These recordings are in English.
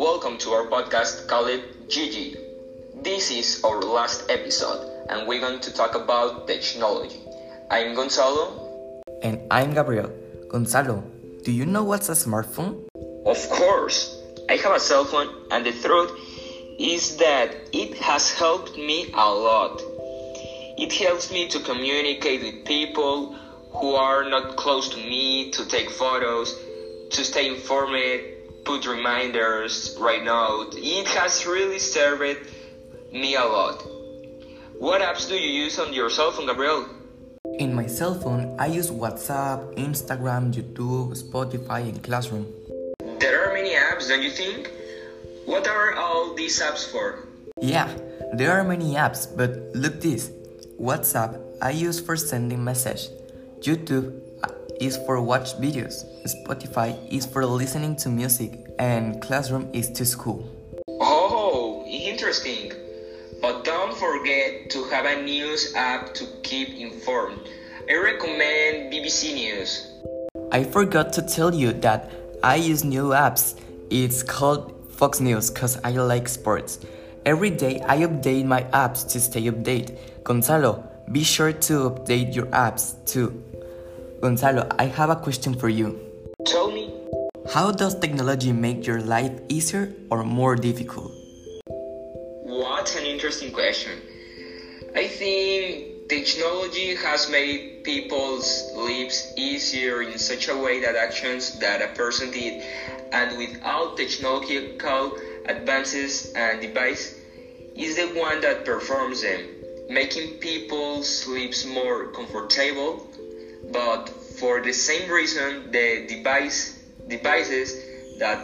Welcome to our podcast called Gigi. This is our last episode, and we're going to talk about technology. I'm Gonzalo. And I'm Gabriel. Gonzalo, do you know what's a smartphone? Of course, I have a cell phone, and the truth is that it has helped me a lot. It helps me to communicate with people who are not close to me, to take photos, to stay informed, put reminders, write notes. It has really served me a lot. What apps do you use on your cell phone, Gabriel? In my cell phone, I use WhatsApp, Instagram, YouTube, Spotify, and Classroom. There are many apps, don't you think? What are all these apps for? Yeah, there are many apps, but look this. WhatsApp I use for sending message. YouTube is for watch videos. Spotify is for listening to music and Classroom is to school. Oh, interesting. But don't forget to have a news app to keep informed. I recommend BBC News. I forgot to tell you that I use new apps. It's called Fox News cuz I like sports. Every day I update my apps to stay updated. Gonzalo, be sure to update your apps too. Gonzalo, I have a question for you. Tell me. How does technology make your life easier or more difficult? What an interesting question. I think technology has made people's lives easier in such a way that actions that a person did and without technological advances and device is the one that performs them, making people's lives more comfortable. But for the same reason, the device devices that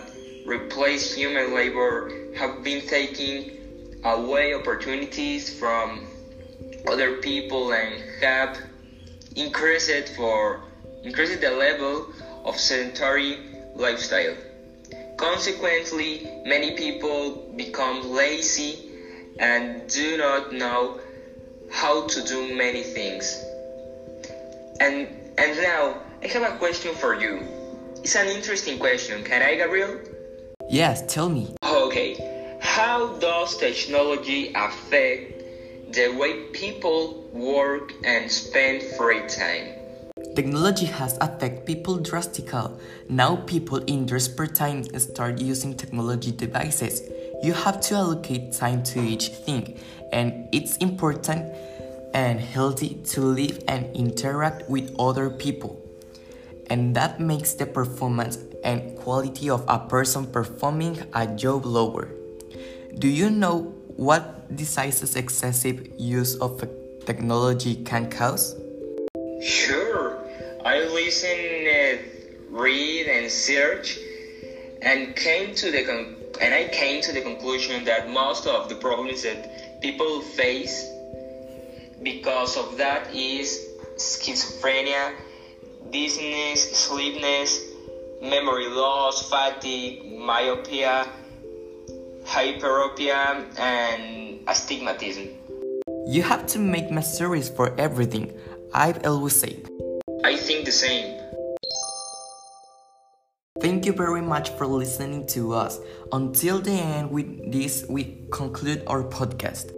replace human labor have been taking away opportunities from other people and have increased for increased the level of sedentary lifestyle. Consequently, many people become lazy and do not know how to do many things. And and now I have a question for you. It's an interesting question. Can I, Gabriel? Yes, tell me. Okay. How does technology affect the way people work and spend free time? Technology has affected people drastically. Now people in their spare time start using technology devices. You have to allocate time to each thing, and it's important and healthy to live and interact with other people. And that makes the performance and quality of a person performing a job lower. Do you know what diseases excessive use of technology can cause? Sure. I listen, uh, read, and search, and came to the con- and I came to the conclusion that most of the problems that people face because of that is schizophrenia, dizziness, sleepiness, memory loss, fatigue, myopia, hyperopia, and astigmatism. You have to make measures for everything. I've always said. I think the same. Thank you very much for listening to us. Until the end, with this, we conclude our podcast.